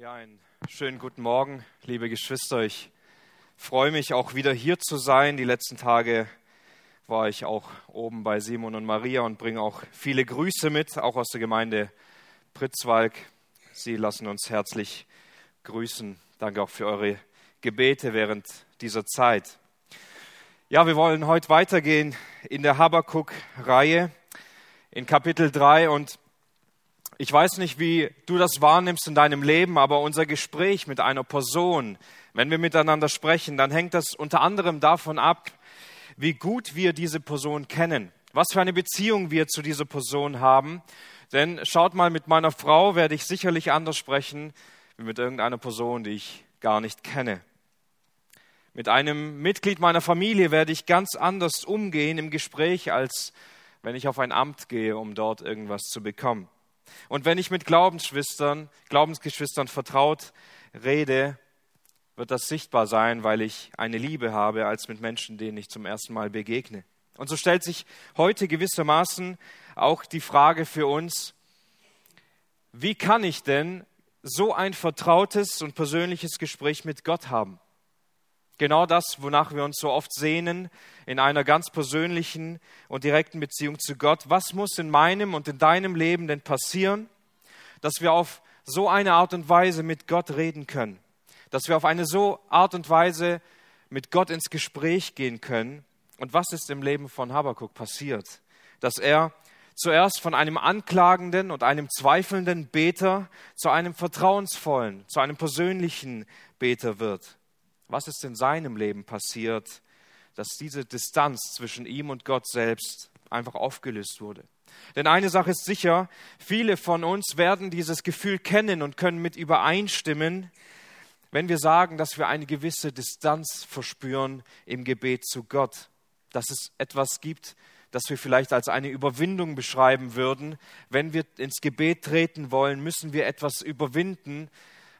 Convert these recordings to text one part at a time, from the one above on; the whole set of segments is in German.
Ja, einen schönen guten Morgen, liebe Geschwister. Ich freue mich auch wieder hier zu sein. Die letzten Tage war ich auch oben bei Simon und Maria und bringe auch viele Grüße mit, auch aus der Gemeinde Pritzwalk. Sie lassen uns herzlich grüßen. Danke auch für eure Gebete während dieser Zeit. Ja, wir wollen heute weitergehen in der Habakuk-Reihe in Kapitel 3 und ich weiß nicht, wie du das wahrnimmst in deinem Leben, aber unser Gespräch mit einer Person, wenn wir miteinander sprechen, dann hängt das unter anderem davon ab, wie gut wir diese Person kennen, was für eine Beziehung wir zu dieser Person haben. Denn schaut mal, mit meiner Frau werde ich sicherlich anders sprechen wie mit irgendeiner Person, die ich gar nicht kenne. Mit einem Mitglied meiner Familie werde ich ganz anders umgehen im Gespräch, als wenn ich auf ein Amt gehe, um dort irgendwas zu bekommen. Und wenn ich mit Glaubensschwestern, Glaubensgeschwistern vertraut rede, wird das sichtbar sein, weil ich eine Liebe habe, als mit Menschen, denen ich zum ersten Mal begegne. Und so stellt sich heute gewissermaßen auch die Frage für uns, wie kann ich denn so ein vertrautes und persönliches Gespräch mit Gott haben? Genau das, wonach wir uns so oft sehnen, in einer ganz persönlichen und direkten Beziehung zu Gott. Was muss in meinem und in deinem Leben denn passieren, dass wir auf so eine Art und Weise mit Gott reden können? Dass wir auf eine so Art und Weise mit Gott ins Gespräch gehen können? Und was ist im Leben von Habakuk passiert? Dass er zuerst von einem anklagenden und einem zweifelnden Beter zu einem vertrauensvollen, zu einem persönlichen Beter wird was ist in seinem Leben passiert, dass diese Distanz zwischen ihm und Gott selbst einfach aufgelöst wurde. Denn eine Sache ist sicher, viele von uns werden dieses Gefühl kennen und können mit übereinstimmen, wenn wir sagen, dass wir eine gewisse Distanz verspüren im Gebet zu Gott, dass es etwas gibt, das wir vielleicht als eine Überwindung beschreiben würden. Wenn wir ins Gebet treten wollen, müssen wir etwas überwinden,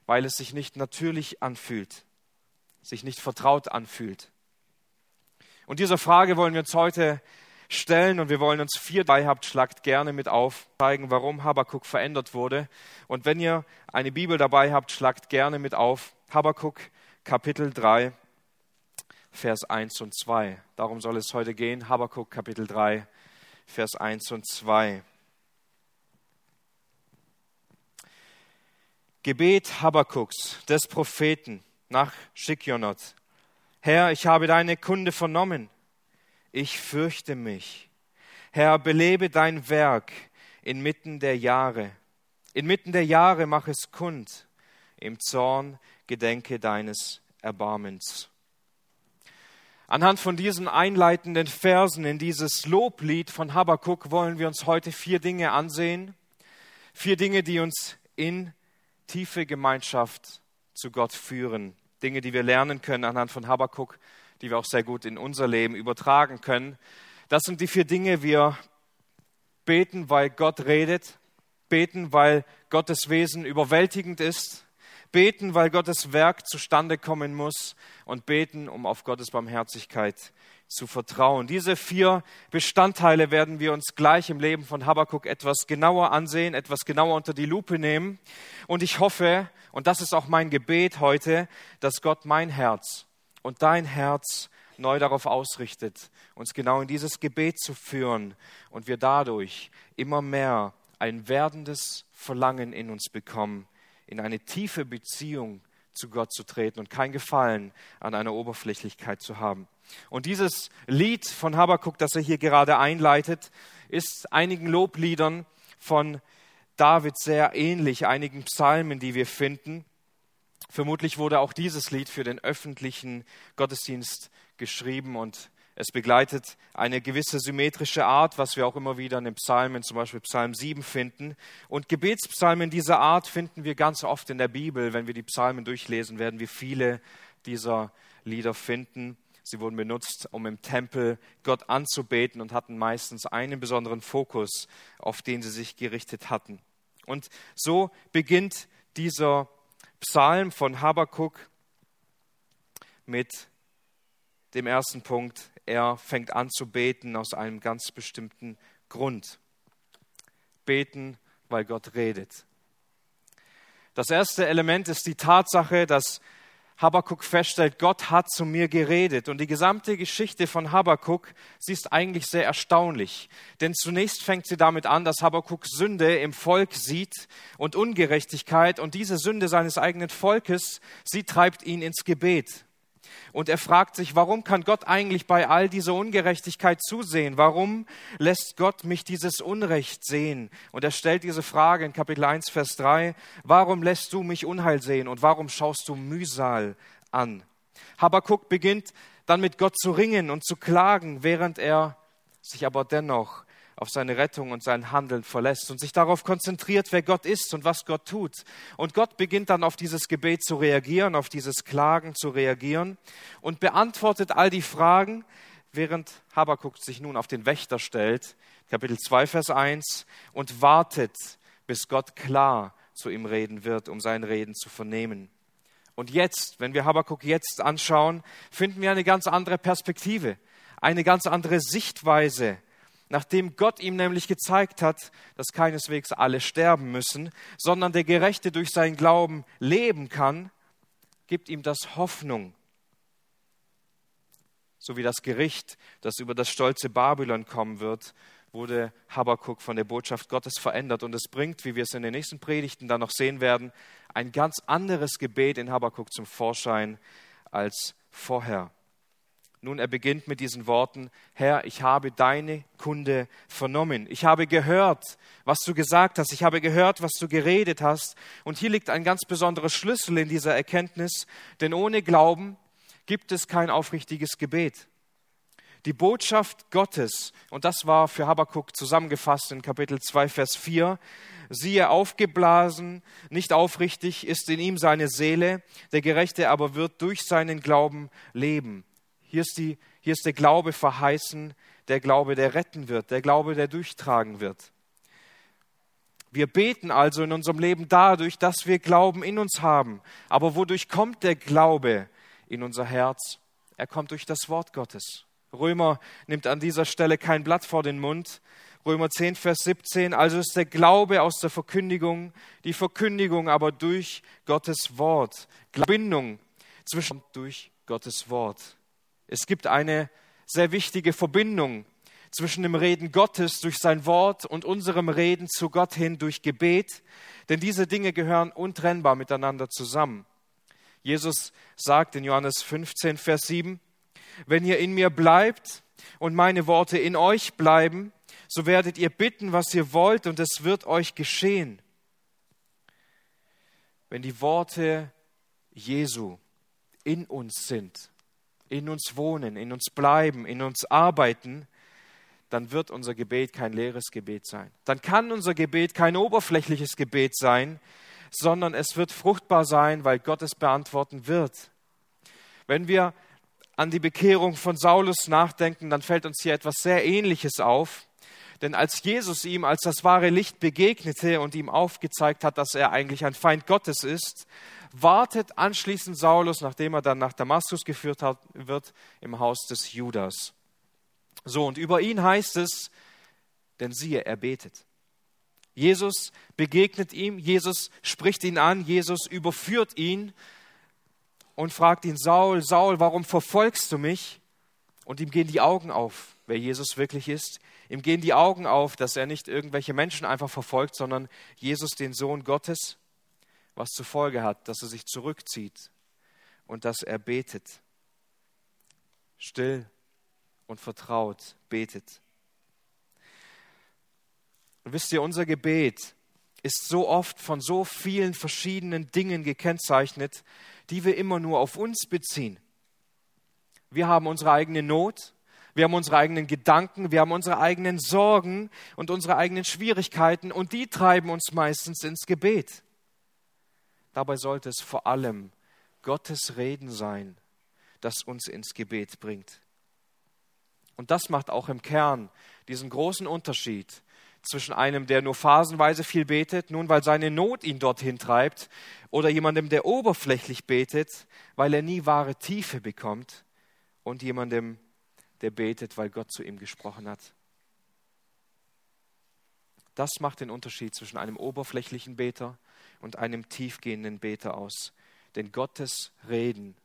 weil es sich nicht natürlich anfühlt sich nicht vertraut anfühlt. Und dieser Frage wollen wir uns heute stellen und wir wollen uns vier dabei habt, schlagt gerne mit auf, zeigen, warum Habakuk verändert wurde. Und wenn ihr eine Bibel dabei habt, schlagt gerne mit auf. Habakuk Kapitel 3, Vers 1 und 2. Darum soll es heute gehen. Habakuk Kapitel 3, Vers 1 und 2. Gebet Habakuks, des Propheten nach Schikionot. Herr, ich habe deine Kunde vernommen. Ich fürchte mich. Herr, belebe dein Werk inmitten der Jahre. Inmitten der Jahre mach es kund. Im Zorn gedenke deines Erbarmens. Anhand von diesen einleitenden Versen in dieses Loblied von Habakkuk wollen wir uns heute vier Dinge ansehen. Vier Dinge, die uns in tiefe Gemeinschaft zu Gott führen. Dinge, die wir lernen können anhand von Habakkuk, die wir auch sehr gut in unser Leben übertragen können. Das sind die vier Dinge. Wir beten, weil Gott redet, beten, weil Gottes Wesen überwältigend ist, beten, weil Gottes Werk zustande kommen muss und beten, um auf Gottes Barmherzigkeit zu vertrauen. Diese vier Bestandteile werden wir uns gleich im Leben von Habakkuk etwas genauer ansehen, etwas genauer unter die Lupe nehmen. Und ich hoffe, und das ist auch mein Gebet heute, dass Gott mein Herz und dein Herz neu darauf ausrichtet, uns genau in dieses Gebet zu führen und wir dadurch immer mehr ein werdendes Verlangen in uns bekommen, in eine tiefe Beziehung zu Gott zu treten und kein Gefallen an einer Oberflächlichkeit zu haben. Und dieses Lied von Habakkuk, das er hier gerade einleitet, ist einigen Lobliedern von David sehr ähnlich, einigen Psalmen, die wir finden. Vermutlich wurde auch dieses Lied für den öffentlichen Gottesdienst geschrieben und es begleitet eine gewisse symmetrische Art, was wir auch immer wieder in den Psalmen, zum Beispiel Psalm 7 finden. Und Gebetspsalmen dieser Art finden wir ganz oft in der Bibel. Wenn wir die Psalmen durchlesen, werden wir viele dieser Lieder finden. Sie wurden benutzt, um im Tempel Gott anzubeten und hatten meistens einen besonderen Fokus, auf den sie sich gerichtet hatten. Und so beginnt dieser Psalm von Habakuk mit dem ersten Punkt. Er fängt an zu beten aus einem ganz bestimmten Grund. Beten, weil Gott redet. Das erste Element ist die Tatsache, dass Habakkuk feststellt, Gott hat zu mir geredet. Und die gesamte Geschichte von Habakkuk, sie ist eigentlich sehr erstaunlich. Denn zunächst fängt sie damit an, dass Habakkuk Sünde im Volk sieht und Ungerechtigkeit. Und diese Sünde seines eigenen Volkes, sie treibt ihn ins Gebet. Und er fragt sich, warum kann Gott eigentlich bei all dieser Ungerechtigkeit zusehen? Warum lässt Gott mich dieses Unrecht sehen? Und er stellt diese Frage in Kapitel 1, Vers 3, warum lässt du mich Unheil sehen und warum schaust du Mühsal an? Habakuk beginnt dann mit Gott zu ringen und zu klagen, während er sich aber dennoch auf seine Rettung und sein Handeln verlässt und sich darauf konzentriert, wer Gott ist und was Gott tut. Und Gott beginnt dann auf dieses Gebet zu reagieren, auf dieses Klagen zu reagieren und beantwortet all die Fragen, während Habakuk sich nun auf den Wächter stellt, Kapitel 2, Vers 1, und wartet, bis Gott klar zu ihm reden wird, um sein Reden zu vernehmen. Und jetzt, wenn wir Habakuk jetzt anschauen, finden wir eine ganz andere Perspektive, eine ganz andere Sichtweise nachdem Gott ihm nämlich gezeigt hat, dass keineswegs alle sterben müssen, sondern der Gerechte durch seinen Glauben leben kann, gibt ihm das Hoffnung. So wie das Gericht, das über das stolze Babylon kommen wird, wurde Habakkuk von der Botschaft Gottes verändert. Und es bringt, wie wir es in den nächsten Predigten dann noch sehen werden, ein ganz anderes Gebet in Habakkuk zum Vorschein als vorher. Nun, er beginnt mit diesen Worten, Herr, ich habe deine Kunde vernommen. Ich habe gehört, was du gesagt hast. Ich habe gehört, was du geredet hast. Und hier liegt ein ganz besonderer Schlüssel in dieser Erkenntnis, denn ohne Glauben gibt es kein aufrichtiges Gebet. Die Botschaft Gottes, und das war für Habakkuk zusammengefasst in Kapitel 2, Vers 4, siehe aufgeblasen, nicht aufrichtig ist in ihm seine Seele, der Gerechte aber wird durch seinen Glauben leben. Hier ist, die, hier ist der Glaube verheißen, der Glaube, der retten wird, der Glaube, der durchtragen wird. Wir beten also in unserem Leben dadurch, dass wir Glauben in uns haben. Aber wodurch kommt der Glaube in unser Herz? Er kommt durch das Wort Gottes. Römer nimmt an dieser Stelle kein Blatt vor den Mund. Römer 10, Vers 17. Also ist der Glaube aus der Verkündigung, die Verkündigung aber durch Gottes Wort. Bindung zwischen durch Gottes Wort. Es gibt eine sehr wichtige Verbindung zwischen dem Reden Gottes durch sein Wort und unserem Reden zu Gott hin durch Gebet, denn diese Dinge gehören untrennbar miteinander zusammen. Jesus sagt in Johannes 15, Vers 7, wenn ihr in mir bleibt und meine Worte in euch bleiben, so werdet ihr bitten, was ihr wollt, und es wird euch geschehen. Wenn die Worte Jesu in uns sind, in uns wohnen, in uns bleiben, in uns arbeiten, dann wird unser Gebet kein leeres Gebet sein. Dann kann unser Gebet kein oberflächliches Gebet sein, sondern es wird fruchtbar sein, weil Gott es beantworten wird. Wenn wir an die Bekehrung von Saulus nachdenken, dann fällt uns hier etwas sehr Ähnliches auf. Denn als Jesus ihm als das wahre Licht begegnete und ihm aufgezeigt hat, dass er eigentlich ein Feind Gottes ist, wartet anschließend Saulus, nachdem er dann nach Damaskus geführt hat, wird, im Haus des Judas. So, und über ihn heißt es, denn siehe, er betet. Jesus begegnet ihm, Jesus spricht ihn an, Jesus überführt ihn und fragt ihn, Saul, Saul, warum verfolgst du mich? Und ihm gehen die Augen auf, wer Jesus wirklich ist. Ihm gehen die Augen auf, dass er nicht irgendwelche Menschen einfach verfolgt, sondern Jesus, den Sohn Gottes was zur Folge hat, dass er sich zurückzieht und dass er betet. Still und vertraut betet. Und wisst ihr, unser Gebet ist so oft von so vielen verschiedenen Dingen gekennzeichnet, die wir immer nur auf uns beziehen. Wir haben unsere eigene Not, wir haben unsere eigenen Gedanken, wir haben unsere eigenen Sorgen und unsere eigenen Schwierigkeiten und die treiben uns meistens ins Gebet. Dabei sollte es vor allem Gottes Reden sein, das uns ins Gebet bringt. Und das macht auch im Kern diesen großen Unterschied zwischen einem, der nur phasenweise viel betet, nun weil seine Not ihn dorthin treibt, oder jemandem, der oberflächlich betet, weil er nie wahre Tiefe bekommt, und jemandem, der betet, weil Gott zu ihm gesprochen hat. Das macht den Unterschied zwischen einem oberflächlichen Beter und einem tiefgehenden Beter aus. Denn Gottes Reden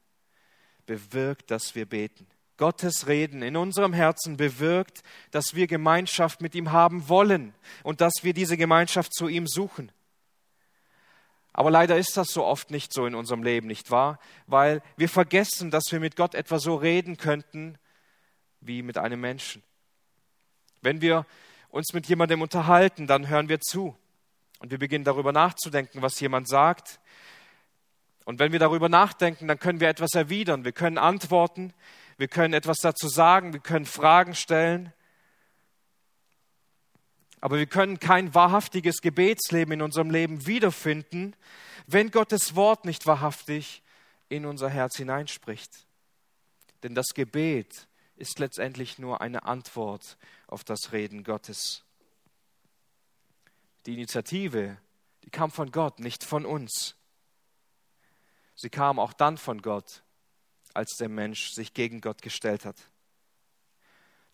bewirkt, dass wir beten. Gottes Reden in unserem Herzen bewirkt, dass wir Gemeinschaft mit ihm haben wollen und dass wir diese Gemeinschaft zu ihm suchen. Aber leider ist das so oft nicht so in unserem Leben, nicht wahr? Weil wir vergessen, dass wir mit Gott etwa so reden könnten wie mit einem Menschen. Wenn wir uns mit jemandem unterhalten, dann hören wir zu und wir beginnen darüber nachzudenken, was jemand sagt. Und wenn wir darüber nachdenken, dann können wir etwas erwidern, wir können antworten, wir können etwas dazu sagen, wir können Fragen stellen. Aber wir können kein wahrhaftiges Gebetsleben in unserem Leben wiederfinden, wenn Gottes Wort nicht wahrhaftig in unser Herz hineinspricht. Denn das Gebet ist letztendlich nur eine Antwort auf das Reden Gottes. Die Initiative, die kam von Gott, nicht von uns. Sie kam auch dann von Gott, als der Mensch sich gegen Gott gestellt hat.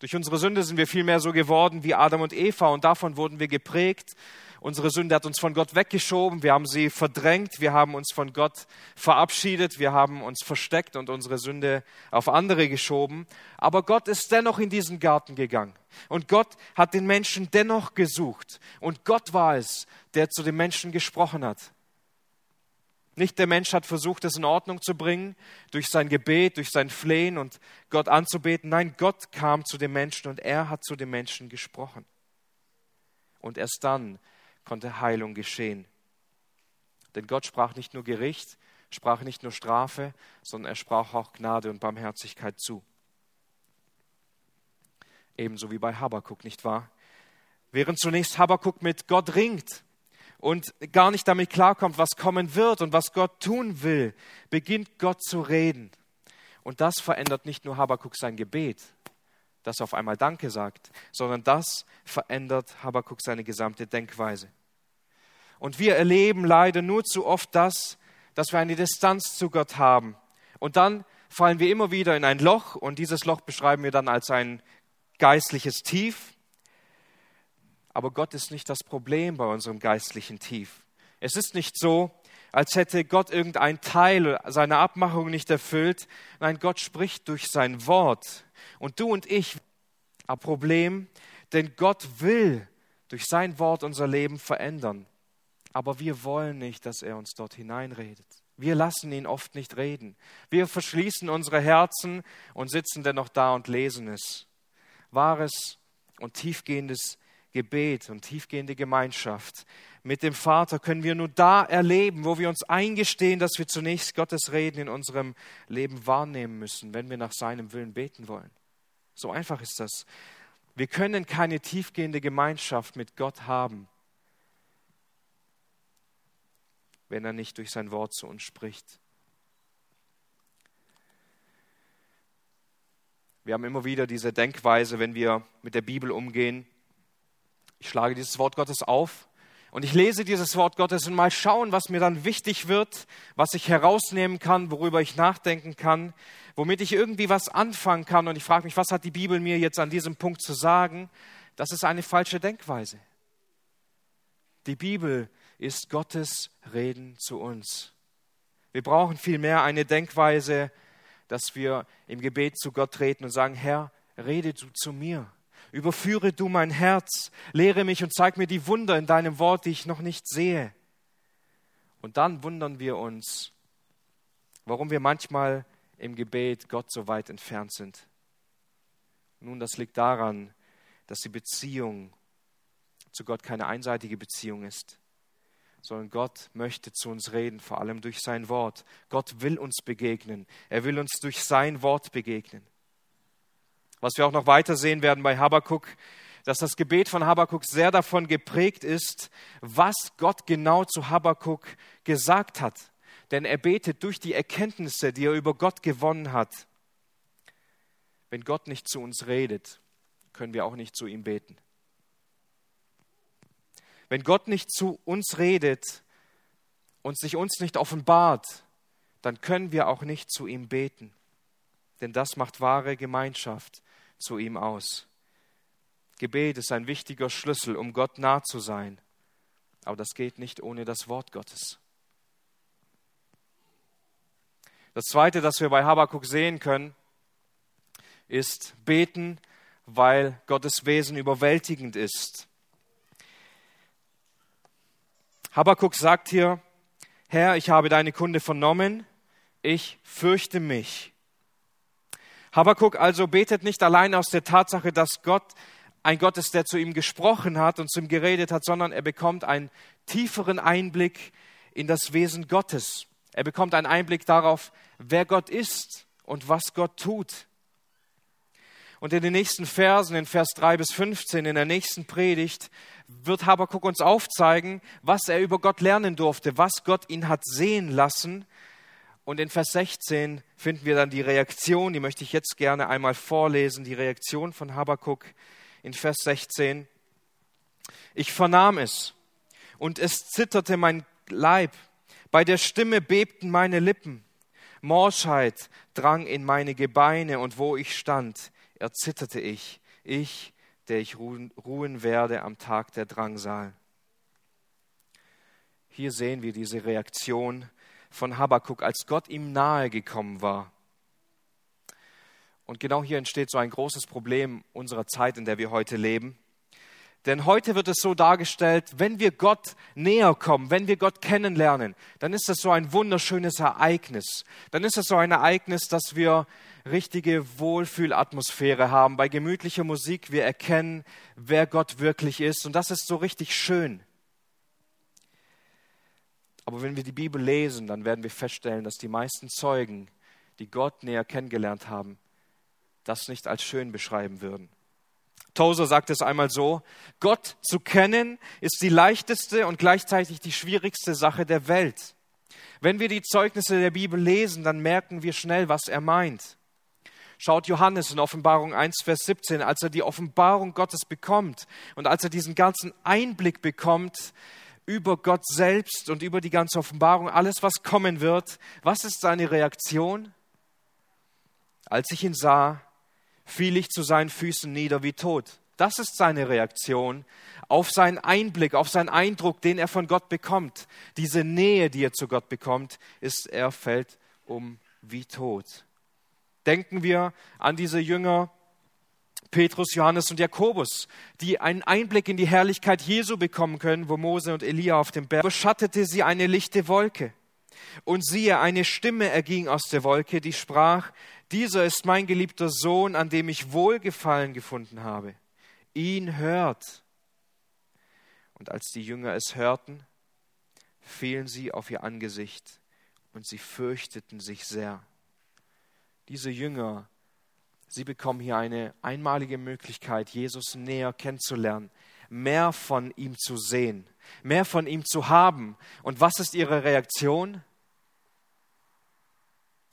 Durch unsere Sünde sind wir vielmehr so geworden wie Adam und Eva und davon wurden wir geprägt. Unsere Sünde hat uns von Gott weggeschoben, wir haben sie verdrängt, wir haben uns von Gott verabschiedet, wir haben uns versteckt und unsere Sünde auf andere geschoben. Aber Gott ist dennoch in diesen Garten gegangen und Gott hat den Menschen dennoch gesucht und Gott war es, der zu den Menschen gesprochen hat. Nicht der Mensch hat versucht, es in Ordnung zu bringen durch sein Gebet, durch sein Flehen und Gott anzubeten. Nein, Gott kam zu dem Menschen und er hat zu dem Menschen gesprochen. Und erst dann konnte Heilung geschehen. Denn Gott sprach nicht nur Gericht, sprach nicht nur Strafe, sondern er sprach auch Gnade und Barmherzigkeit zu. Ebenso wie bei Habakuk, nicht wahr? Während zunächst Habakuk mit Gott ringt, und gar nicht damit klarkommt, was kommen wird und was Gott tun will, beginnt Gott zu reden. Und das verändert nicht nur Habakuk sein Gebet, das auf einmal Danke sagt, sondern das verändert Habakuk seine gesamte Denkweise. Und wir erleben leider nur zu oft das, dass wir eine Distanz zu Gott haben. Und dann fallen wir immer wieder in ein Loch und dieses Loch beschreiben wir dann als ein geistliches Tief. Aber Gott ist nicht das Problem bei unserem geistlichen Tief. Es ist nicht so, als hätte Gott irgendein Teil seiner Abmachung nicht erfüllt. Nein, Gott spricht durch sein Wort. Und du und ich ein Problem, denn Gott will durch sein Wort unser Leben verändern. Aber wir wollen nicht, dass er uns dort hineinredet. Wir lassen ihn oft nicht reden. Wir verschließen unsere Herzen und sitzen dennoch da und lesen es. Wahres und tiefgehendes Gebet und tiefgehende Gemeinschaft mit dem Vater können wir nur da erleben, wo wir uns eingestehen, dass wir zunächst Gottes Reden in unserem Leben wahrnehmen müssen, wenn wir nach seinem Willen beten wollen. So einfach ist das. Wir können keine tiefgehende Gemeinschaft mit Gott haben, wenn er nicht durch sein Wort zu uns spricht. Wir haben immer wieder diese Denkweise, wenn wir mit der Bibel umgehen, ich schlage dieses Wort Gottes auf und ich lese dieses Wort Gottes und mal schauen, was mir dann wichtig wird, was ich herausnehmen kann, worüber ich nachdenken kann, womit ich irgendwie was anfangen kann. Und ich frage mich, was hat die Bibel mir jetzt an diesem Punkt zu sagen? Das ist eine falsche Denkweise. Die Bibel ist Gottes Reden zu uns. Wir brauchen vielmehr eine Denkweise, dass wir im Gebet zu Gott treten und sagen, Herr, rede du zu mir. Überführe du mein Herz, lehre mich und zeig mir die Wunder in deinem Wort, die ich noch nicht sehe. Und dann wundern wir uns, warum wir manchmal im Gebet Gott so weit entfernt sind. Nun, das liegt daran, dass die Beziehung zu Gott keine einseitige Beziehung ist, sondern Gott möchte zu uns reden, vor allem durch sein Wort. Gott will uns begegnen. Er will uns durch sein Wort begegnen. Was wir auch noch weiter sehen werden bei Habakuk, dass das Gebet von Habakuk sehr davon geprägt ist, was Gott genau zu Habakuk gesagt hat. Denn er betet durch die Erkenntnisse, die er über Gott gewonnen hat. Wenn Gott nicht zu uns redet, können wir auch nicht zu ihm beten. Wenn Gott nicht zu uns redet und sich uns nicht offenbart, dann können wir auch nicht zu ihm beten. Denn das macht wahre Gemeinschaft zu ihm aus. Gebet ist ein wichtiger Schlüssel, um Gott nah zu sein. Aber das geht nicht ohne das Wort Gottes. Das Zweite, das wir bei Habakkuk sehen können, ist beten, weil Gottes Wesen überwältigend ist. Habakkuk sagt hier, Herr, ich habe deine Kunde vernommen, ich fürchte mich. Habakkuk also betet nicht allein aus der Tatsache, dass Gott ein Gott ist, der zu ihm gesprochen hat und zu ihm geredet hat, sondern er bekommt einen tieferen Einblick in das Wesen Gottes. Er bekommt einen Einblick darauf, wer Gott ist und was Gott tut. Und in den nächsten Versen, in Vers 3 bis 15, in der nächsten Predigt, wird Habakuk uns aufzeigen, was er über Gott lernen durfte, was Gott ihn hat sehen lassen. Und in Vers 16 finden wir dann die Reaktion, die möchte ich jetzt gerne einmal vorlesen, die Reaktion von Habakuk in Vers 16. Ich vernahm es und es zitterte mein Leib, bei der Stimme bebten meine Lippen, Morschheit drang in meine Gebeine und wo ich stand, erzitterte ich, ich, der ich ruhen, ruhen werde am Tag der Drangsal. Hier sehen wir diese Reaktion von Habakuk, als Gott ihm nahe gekommen war. Und genau hier entsteht so ein großes Problem unserer Zeit, in der wir heute leben. Denn heute wird es so dargestellt, wenn wir Gott näher kommen, wenn wir Gott kennenlernen, dann ist das so ein wunderschönes Ereignis. Dann ist es so ein Ereignis, dass wir richtige Wohlfühlatmosphäre haben. Bei gemütlicher Musik wir erkennen, wer Gott wirklich ist. Und das ist so richtig schön. Aber wenn wir die Bibel lesen, dann werden wir feststellen, dass die meisten Zeugen, die Gott näher kennengelernt haben, das nicht als schön beschreiben würden. Tozer sagt es einmal so, Gott zu kennen ist die leichteste und gleichzeitig die schwierigste Sache der Welt. Wenn wir die Zeugnisse der Bibel lesen, dann merken wir schnell, was er meint. Schaut Johannes in Offenbarung 1, Vers 17, als er die Offenbarung Gottes bekommt und als er diesen ganzen Einblick bekommt über Gott selbst und über die ganze Offenbarung, alles, was kommen wird, was ist seine Reaktion? Als ich ihn sah, fiel ich zu seinen Füßen nieder wie tot. Das ist seine Reaktion auf seinen Einblick, auf seinen Eindruck, den er von Gott bekommt. Diese Nähe, die er zu Gott bekommt, ist, er fällt um wie tot. Denken wir an diese Jünger Petrus, Johannes und Jakobus, die einen Einblick in die Herrlichkeit Jesu bekommen können, wo Mose und Elia auf dem Berg beschattete sie eine lichte Wolke. Und siehe, eine Stimme erging aus der Wolke, die sprach, dieser ist mein geliebter Sohn, an dem ich Wohlgefallen gefunden habe. Ihn hört. Und als die Jünger es hörten, fielen sie auf ihr Angesicht und sie fürchteten sich sehr. Diese Jünger, sie bekommen hier eine einmalige Möglichkeit, Jesus näher kennenzulernen, mehr von ihm zu sehen, mehr von ihm zu haben. Und was ist ihre Reaktion?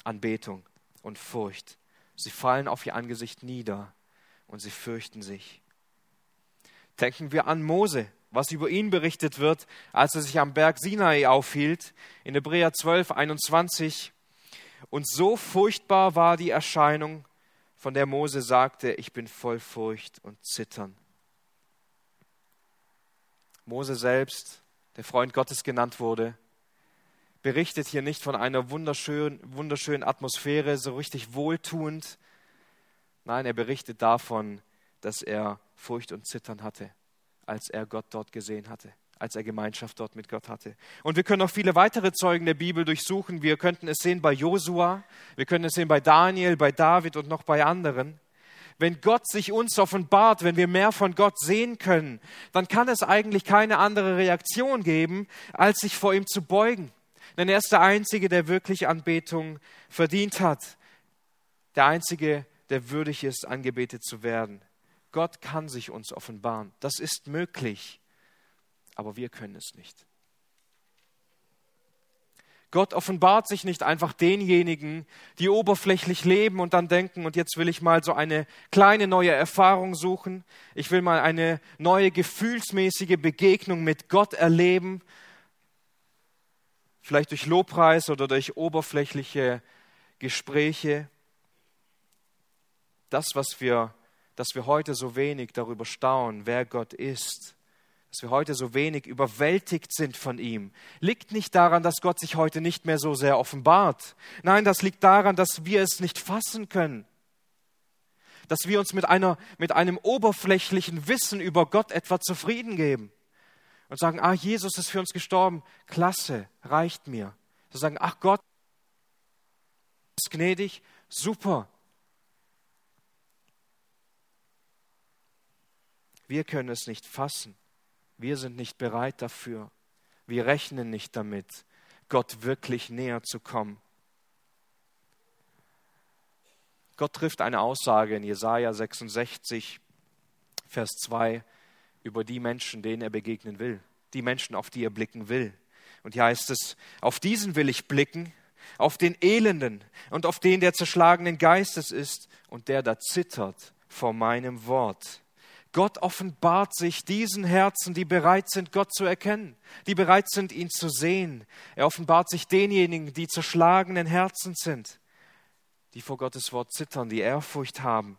Anbetung und Furcht. Sie fallen auf ihr Angesicht nieder und sie fürchten sich. Denken wir an Mose, was über ihn berichtet wird, als er sich am Berg Sinai aufhielt, in Hebräer 12, 21. Und so furchtbar war die Erscheinung, von der Mose sagte, ich bin voll Furcht und Zittern. Mose selbst, der Freund Gottes genannt wurde, berichtet hier nicht von einer wunderschönen, wunderschönen Atmosphäre, so richtig wohltuend. Nein, er berichtet davon, dass er Furcht und Zittern hatte, als er Gott dort gesehen hatte, als er Gemeinschaft dort mit Gott hatte. Und wir können noch viele weitere Zeugen der Bibel durchsuchen. Wir könnten es sehen bei Josua, wir können es sehen bei Daniel, bei David und noch bei anderen. Wenn Gott sich uns offenbart, wenn wir mehr von Gott sehen können, dann kann es eigentlich keine andere Reaktion geben, als sich vor ihm zu beugen denn er ist der Einzige, der wirklich Anbetung verdient hat. Der Einzige, der würdig ist, angebetet zu werden. Gott kann sich uns offenbaren. Das ist möglich, aber wir können es nicht. Gott offenbart sich nicht einfach denjenigen, die oberflächlich leben und dann denken, und jetzt will ich mal so eine kleine neue Erfahrung suchen. Ich will mal eine neue gefühlsmäßige Begegnung mit Gott erleben vielleicht durch Lobpreis oder durch oberflächliche Gespräche. Das, was wir, dass wir heute so wenig darüber staunen, wer Gott ist, dass wir heute so wenig überwältigt sind von ihm, liegt nicht daran, dass Gott sich heute nicht mehr so sehr offenbart. Nein, das liegt daran, dass wir es nicht fassen können. Dass wir uns mit, einer, mit einem oberflächlichen Wissen über Gott etwa zufrieden geben und sagen, ah, Jesus ist für uns gestorben, klasse, reicht mir. Zu sagen, ach Gott ist gnädig, super. Wir können es nicht fassen. Wir sind nicht bereit dafür. Wir rechnen nicht damit, Gott wirklich näher zu kommen. Gott trifft eine Aussage in Jesaja 66, Vers 2 über die Menschen, denen er begegnen will, die Menschen, auf die er blicken will. Und hier heißt es, auf diesen will ich blicken, auf den Elenden und auf den, der zerschlagenen Geistes ist und der da zittert vor meinem Wort. Gott offenbart sich diesen Herzen, die bereit sind, Gott zu erkennen, die bereit sind, ihn zu sehen. Er offenbart sich denjenigen, die zerschlagenen Herzen sind, die vor Gottes Wort zittern, die Ehrfurcht haben.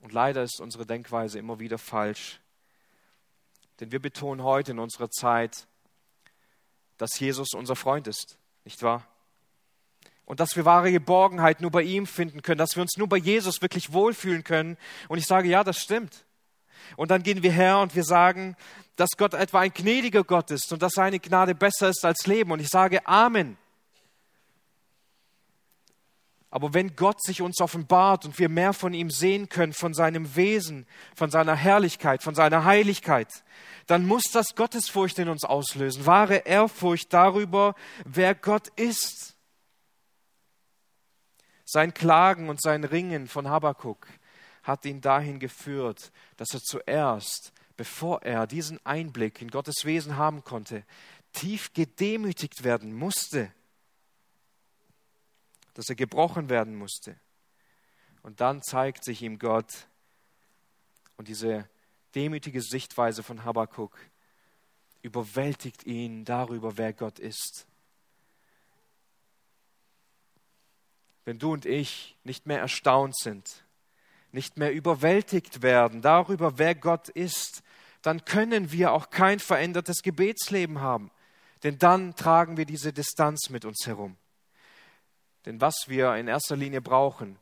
Und leider ist unsere Denkweise immer wieder falsch. Denn wir betonen heute in unserer Zeit, dass Jesus unser Freund ist, nicht wahr? Und dass wir wahre Geborgenheit nur bei ihm finden können, dass wir uns nur bei Jesus wirklich wohlfühlen können. Und ich sage, ja, das stimmt. Und dann gehen wir her und wir sagen, dass Gott etwa ein gnädiger Gott ist und dass seine Gnade besser ist als Leben. Und ich sage Amen. Aber wenn Gott sich uns offenbart und wir mehr von ihm sehen können, von seinem Wesen, von seiner Herrlichkeit, von seiner Heiligkeit, dann muss das Gottesfurcht in uns auslösen, wahre Ehrfurcht darüber, wer Gott ist. Sein Klagen und sein Ringen von Habakuk hat ihn dahin geführt, dass er zuerst, bevor er diesen Einblick in Gottes Wesen haben konnte, tief gedemütigt werden musste, dass er gebrochen werden musste. Und dann zeigt sich ihm Gott und diese demütige Sichtweise von Habakuk überwältigt ihn darüber, wer Gott ist. Wenn du und ich nicht mehr erstaunt sind, nicht mehr überwältigt werden darüber, wer Gott ist, dann können wir auch kein verändertes Gebetsleben haben. Denn dann tragen wir diese Distanz mit uns herum. Denn was wir in erster Linie brauchen,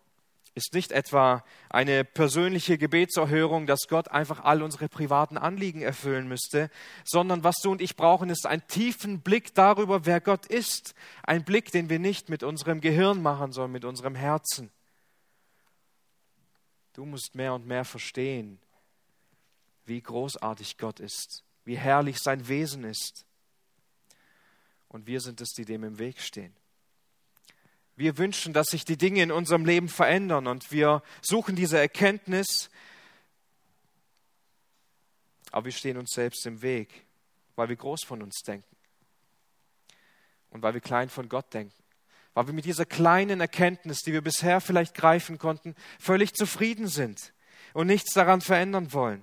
ist nicht etwa eine persönliche Gebetserhörung, dass Gott einfach all unsere privaten Anliegen erfüllen müsste, sondern was du und ich brauchen, ist einen tiefen Blick darüber, wer Gott ist. Ein Blick, den wir nicht mit unserem Gehirn machen, sondern mit unserem Herzen. Du musst mehr und mehr verstehen, wie großartig Gott ist, wie herrlich sein Wesen ist. Und wir sind es, die dem im Weg stehen. Wir wünschen, dass sich die Dinge in unserem Leben verändern und wir suchen diese Erkenntnis, aber wir stehen uns selbst im Weg, weil wir groß von uns denken und weil wir klein von Gott denken, weil wir mit dieser kleinen Erkenntnis, die wir bisher vielleicht greifen konnten, völlig zufrieden sind und nichts daran verändern wollen,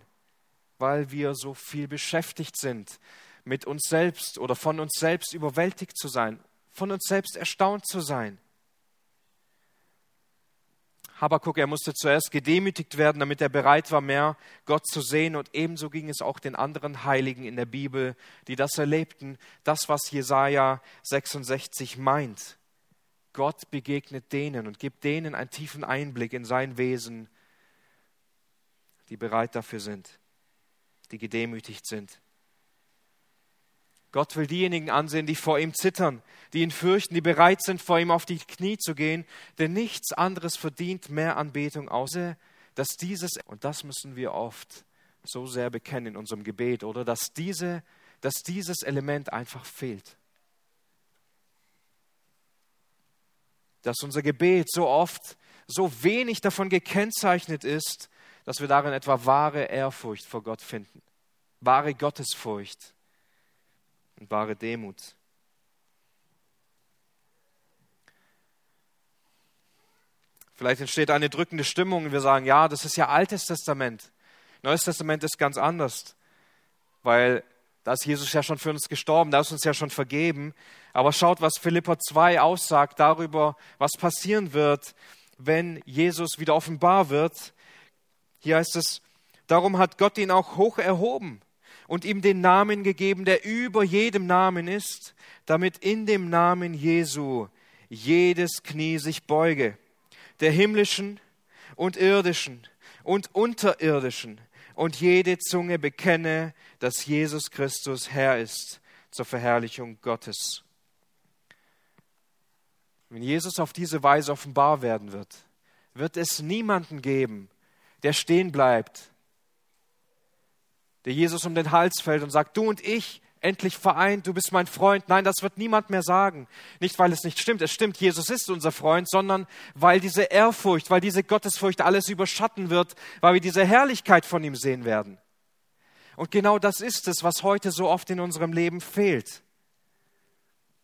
weil wir so viel beschäftigt sind, mit uns selbst oder von uns selbst überwältigt zu sein, von uns selbst erstaunt zu sein. Habakuk, er musste zuerst gedemütigt werden, damit er bereit war, mehr Gott zu sehen. Und ebenso ging es auch den anderen Heiligen in der Bibel, die das erlebten. Das, was Jesaja 66 meint. Gott begegnet denen und gibt denen einen tiefen Einblick in sein Wesen, die bereit dafür sind, die gedemütigt sind. Gott will diejenigen ansehen, die vor ihm zittern, die ihn fürchten, die bereit sind, vor ihm auf die Knie zu gehen, denn nichts anderes verdient mehr Anbetung, außer dass dieses, und das müssen wir oft so sehr bekennen in unserem Gebet, oder dass, diese, dass dieses Element einfach fehlt. Dass unser Gebet so oft so wenig davon gekennzeichnet ist, dass wir darin etwa wahre Ehrfurcht vor Gott finden, wahre Gottesfurcht und wahre Demut. Vielleicht entsteht eine drückende Stimmung und wir sagen, ja, das ist ja Altes Testament. Neues Testament ist ganz anders, weil da ist Jesus ja schon für uns gestorben, da ist uns ja schon vergeben. Aber schaut, was Philippa 2 aussagt darüber, was passieren wird, wenn Jesus wieder offenbar wird. Hier heißt es, darum hat Gott ihn auch hoch erhoben und ihm den Namen gegeben, der über jedem Namen ist, damit in dem Namen Jesu jedes Knie sich beuge, der himmlischen und irdischen und unterirdischen, und jede Zunge bekenne, dass Jesus Christus Herr ist zur Verherrlichung Gottes. Wenn Jesus auf diese Weise offenbar werden wird, wird es niemanden geben, der stehen bleibt, der Jesus um den Hals fällt und sagt, du und ich, endlich vereint, du bist mein Freund. Nein, das wird niemand mehr sagen. Nicht, weil es nicht stimmt, es stimmt, Jesus ist unser Freund, sondern weil diese Ehrfurcht, weil diese Gottesfurcht alles überschatten wird, weil wir diese Herrlichkeit von ihm sehen werden. Und genau das ist es, was heute so oft in unserem Leben fehlt.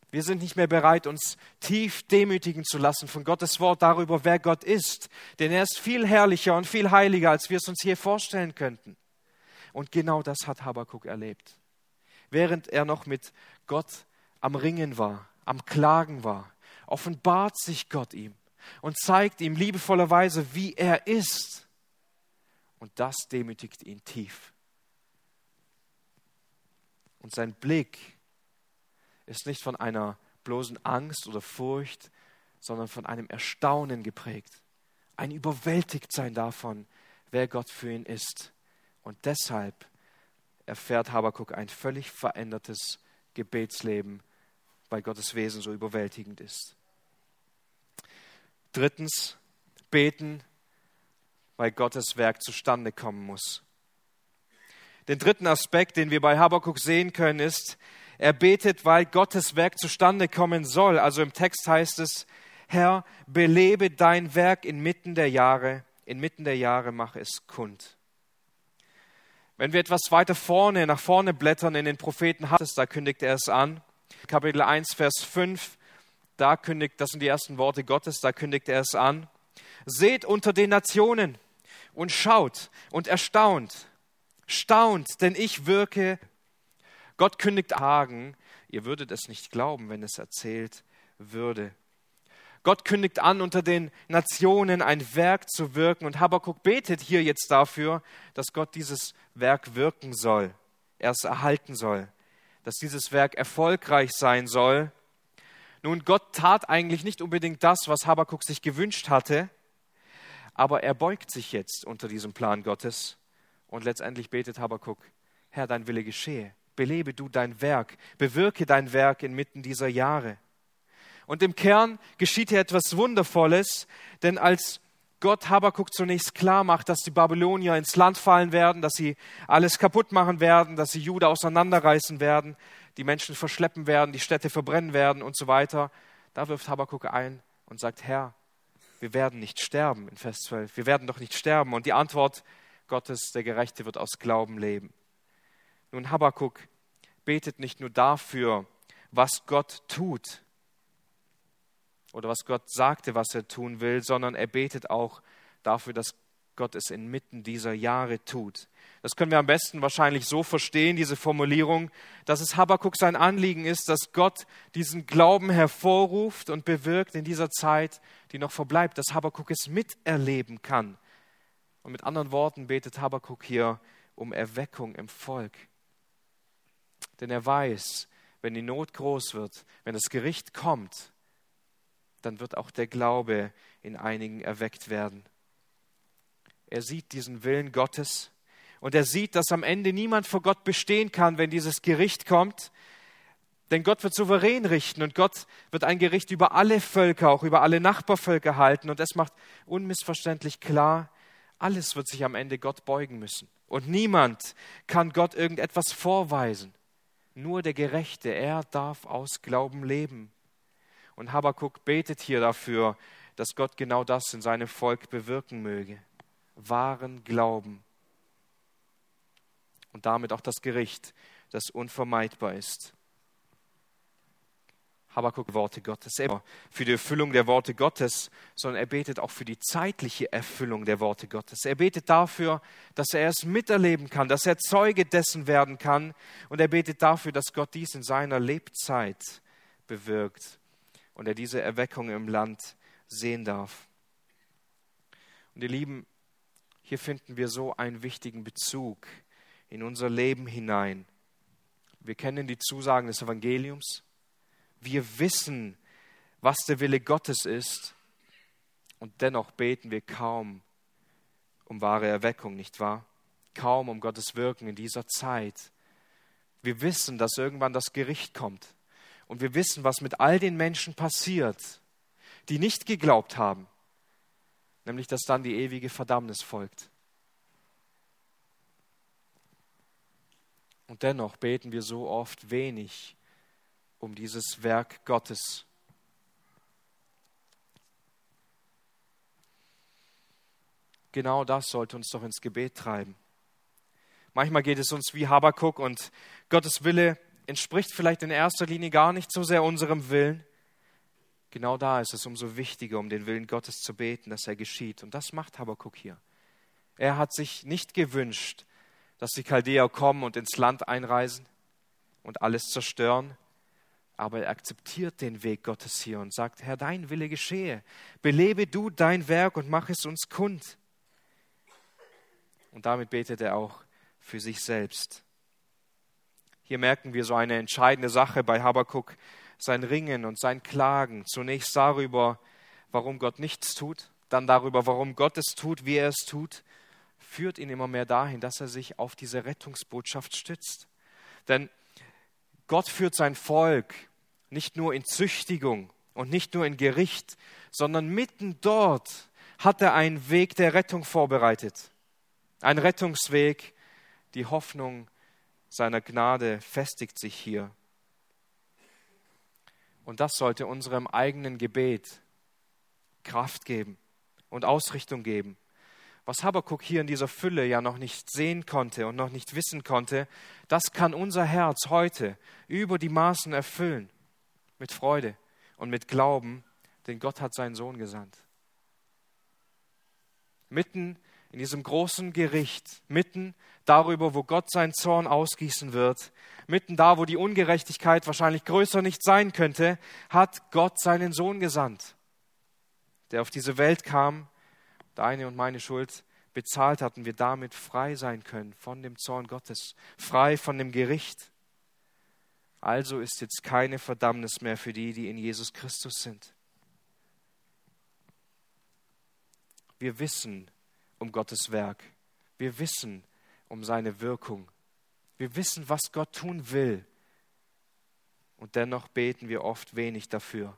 Wir sind nicht mehr bereit, uns tief demütigen zu lassen von Gottes Wort darüber, wer Gott ist. Denn er ist viel herrlicher und viel heiliger, als wir es uns hier vorstellen könnten. Und genau das hat Habakkuk erlebt. Während er noch mit Gott am Ringen war, am Klagen war, offenbart sich Gott ihm und zeigt ihm liebevollerweise, wie er ist. Und das demütigt ihn tief. Und sein Blick ist nicht von einer bloßen Angst oder Furcht, sondern von einem Erstaunen geprägt. Ein Überwältigtsein davon, wer Gott für ihn ist. Und deshalb erfährt Habakuk ein völlig verändertes Gebetsleben, weil Gottes Wesen so überwältigend ist. Drittens, beten, weil Gottes Werk zustande kommen muss. Den dritten Aspekt, den wir bei Habakuk sehen können, ist, er betet, weil Gottes Werk zustande kommen soll. Also im Text heißt es, Herr, belebe dein Werk inmitten der Jahre, inmitten der Jahre mache es kund. Wenn wir etwas weiter vorne, nach vorne blättern in den Propheten Hattis, da kündigt er es an. Kapitel 1, Vers 5, da kündigt, das sind die ersten Worte Gottes, da kündigt er es an. Seht unter den Nationen und schaut und erstaunt, staunt, denn ich wirke. Gott kündigt Hagen, ihr würdet es nicht glauben, wenn es erzählt würde. Gott kündigt an, unter den Nationen ein Werk zu wirken. Und Habakkuk betet hier jetzt dafür, dass Gott dieses Werk wirken soll, er es erhalten soll, dass dieses Werk erfolgreich sein soll. Nun, Gott tat eigentlich nicht unbedingt das, was Habakkuk sich gewünscht hatte, aber er beugt sich jetzt unter diesem Plan Gottes und letztendlich betet Habakkuk, Herr, dein Wille geschehe, belebe du dein Werk, bewirke dein Werk inmitten dieser Jahre. Und im Kern geschieht hier etwas Wundervolles, denn als Gott Habakuk zunächst klar macht, dass die Babylonier ins Land fallen werden, dass sie alles kaputt machen werden, dass sie Juda auseinanderreißen werden, die Menschen verschleppen werden, die Städte verbrennen werden und so weiter, da wirft Habakuk ein und sagt, Herr, wir werden nicht sterben, in Vers 12, wir werden doch nicht sterben. Und die Antwort Gottes, der Gerechte wird aus Glauben leben. Nun, Habakuk betet nicht nur dafür, was Gott tut, oder was Gott sagte, was er tun will, sondern er betet auch dafür, dass Gott es inmitten dieser Jahre tut. Das können wir am besten wahrscheinlich so verstehen, diese Formulierung, dass es Habakkuk sein Anliegen ist, dass Gott diesen Glauben hervorruft und bewirkt in dieser Zeit, die noch verbleibt, dass Habakkuk es miterleben kann. Und mit anderen Worten betet Habakkuk hier um Erweckung im Volk. Denn er weiß, wenn die Not groß wird, wenn das Gericht kommt, dann wird auch der Glaube in einigen erweckt werden. Er sieht diesen Willen Gottes und er sieht, dass am Ende niemand vor Gott bestehen kann, wenn dieses Gericht kommt. Denn Gott wird souverän richten und Gott wird ein Gericht über alle Völker, auch über alle Nachbarvölker halten. Und es macht unmissverständlich klar, alles wird sich am Ende Gott beugen müssen. Und niemand kann Gott irgendetwas vorweisen. Nur der Gerechte, er darf aus Glauben leben. Und Habakkuk betet hier dafür, dass Gott genau das in seinem Volk bewirken möge. Wahren Glauben. Und damit auch das Gericht, das unvermeidbar ist. Habakkuk Worte Gottes, er für die Erfüllung der Worte Gottes, sondern er betet auch für die zeitliche Erfüllung der Worte Gottes. Er betet dafür, dass er es miterleben kann, dass er Zeuge dessen werden kann und er betet dafür, dass Gott dies in seiner Lebzeit bewirkt und er diese Erweckung im Land sehen darf. Und ihr Lieben, hier finden wir so einen wichtigen Bezug in unser Leben hinein. Wir kennen die Zusagen des Evangeliums. Wir wissen, was der Wille Gottes ist. Und dennoch beten wir kaum um wahre Erweckung, nicht wahr? Kaum um Gottes Wirken in dieser Zeit. Wir wissen, dass irgendwann das Gericht kommt. Und wir wissen, was mit all den Menschen passiert, die nicht geglaubt haben, nämlich dass dann die ewige Verdammnis folgt. Und dennoch beten wir so oft wenig um dieses Werk Gottes. Genau das sollte uns doch ins Gebet treiben. Manchmal geht es uns wie Habakuk und Gottes Wille entspricht vielleicht in erster Linie gar nicht so sehr unserem Willen. Genau da ist es umso wichtiger, um den Willen Gottes zu beten, dass er geschieht. Und das macht Habakuk hier. Er hat sich nicht gewünscht, dass die Chaldäer kommen und ins Land einreisen und alles zerstören, aber er akzeptiert den Weg Gottes hier und sagt, Herr, dein Wille geschehe, belebe du dein Werk und mach es uns kund. Und damit betet er auch für sich selbst. Hier merken wir so eine entscheidende Sache bei Habakuk, sein Ringen und sein Klagen. Zunächst darüber, warum Gott nichts tut, dann darüber, warum Gott es tut, wie er es tut, führt ihn immer mehr dahin, dass er sich auf diese Rettungsbotschaft stützt. Denn Gott führt sein Volk nicht nur in Züchtigung und nicht nur in Gericht, sondern mitten dort hat er einen Weg der Rettung vorbereitet. Ein Rettungsweg, die Hoffnung seiner Gnade festigt sich hier. Und das sollte unserem eigenen Gebet Kraft geben und Ausrichtung geben. Was Habakkuk hier in dieser Fülle ja noch nicht sehen konnte und noch nicht wissen konnte, das kann unser Herz heute über die Maßen erfüllen mit Freude und mit Glauben, denn Gott hat seinen Sohn gesandt. Mitten in diesem großen Gericht, mitten darüber, wo Gott seinen Zorn ausgießen wird, mitten da, wo die Ungerechtigkeit wahrscheinlich größer nicht sein könnte, hat Gott seinen Sohn gesandt, der auf diese Welt kam, deine und meine Schuld bezahlt hat und wir damit frei sein können von dem Zorn Gottes, frei von dem Gericht. Also ist jetzt keine Verdammnis mehr für die, die in Jesus Christus sind. Wir wissen, um Gottes Werk. Wir wissen um seine Wirkung. Wir wissen, was Gott tun will. Und dennoch beten wir oft wenig dafür.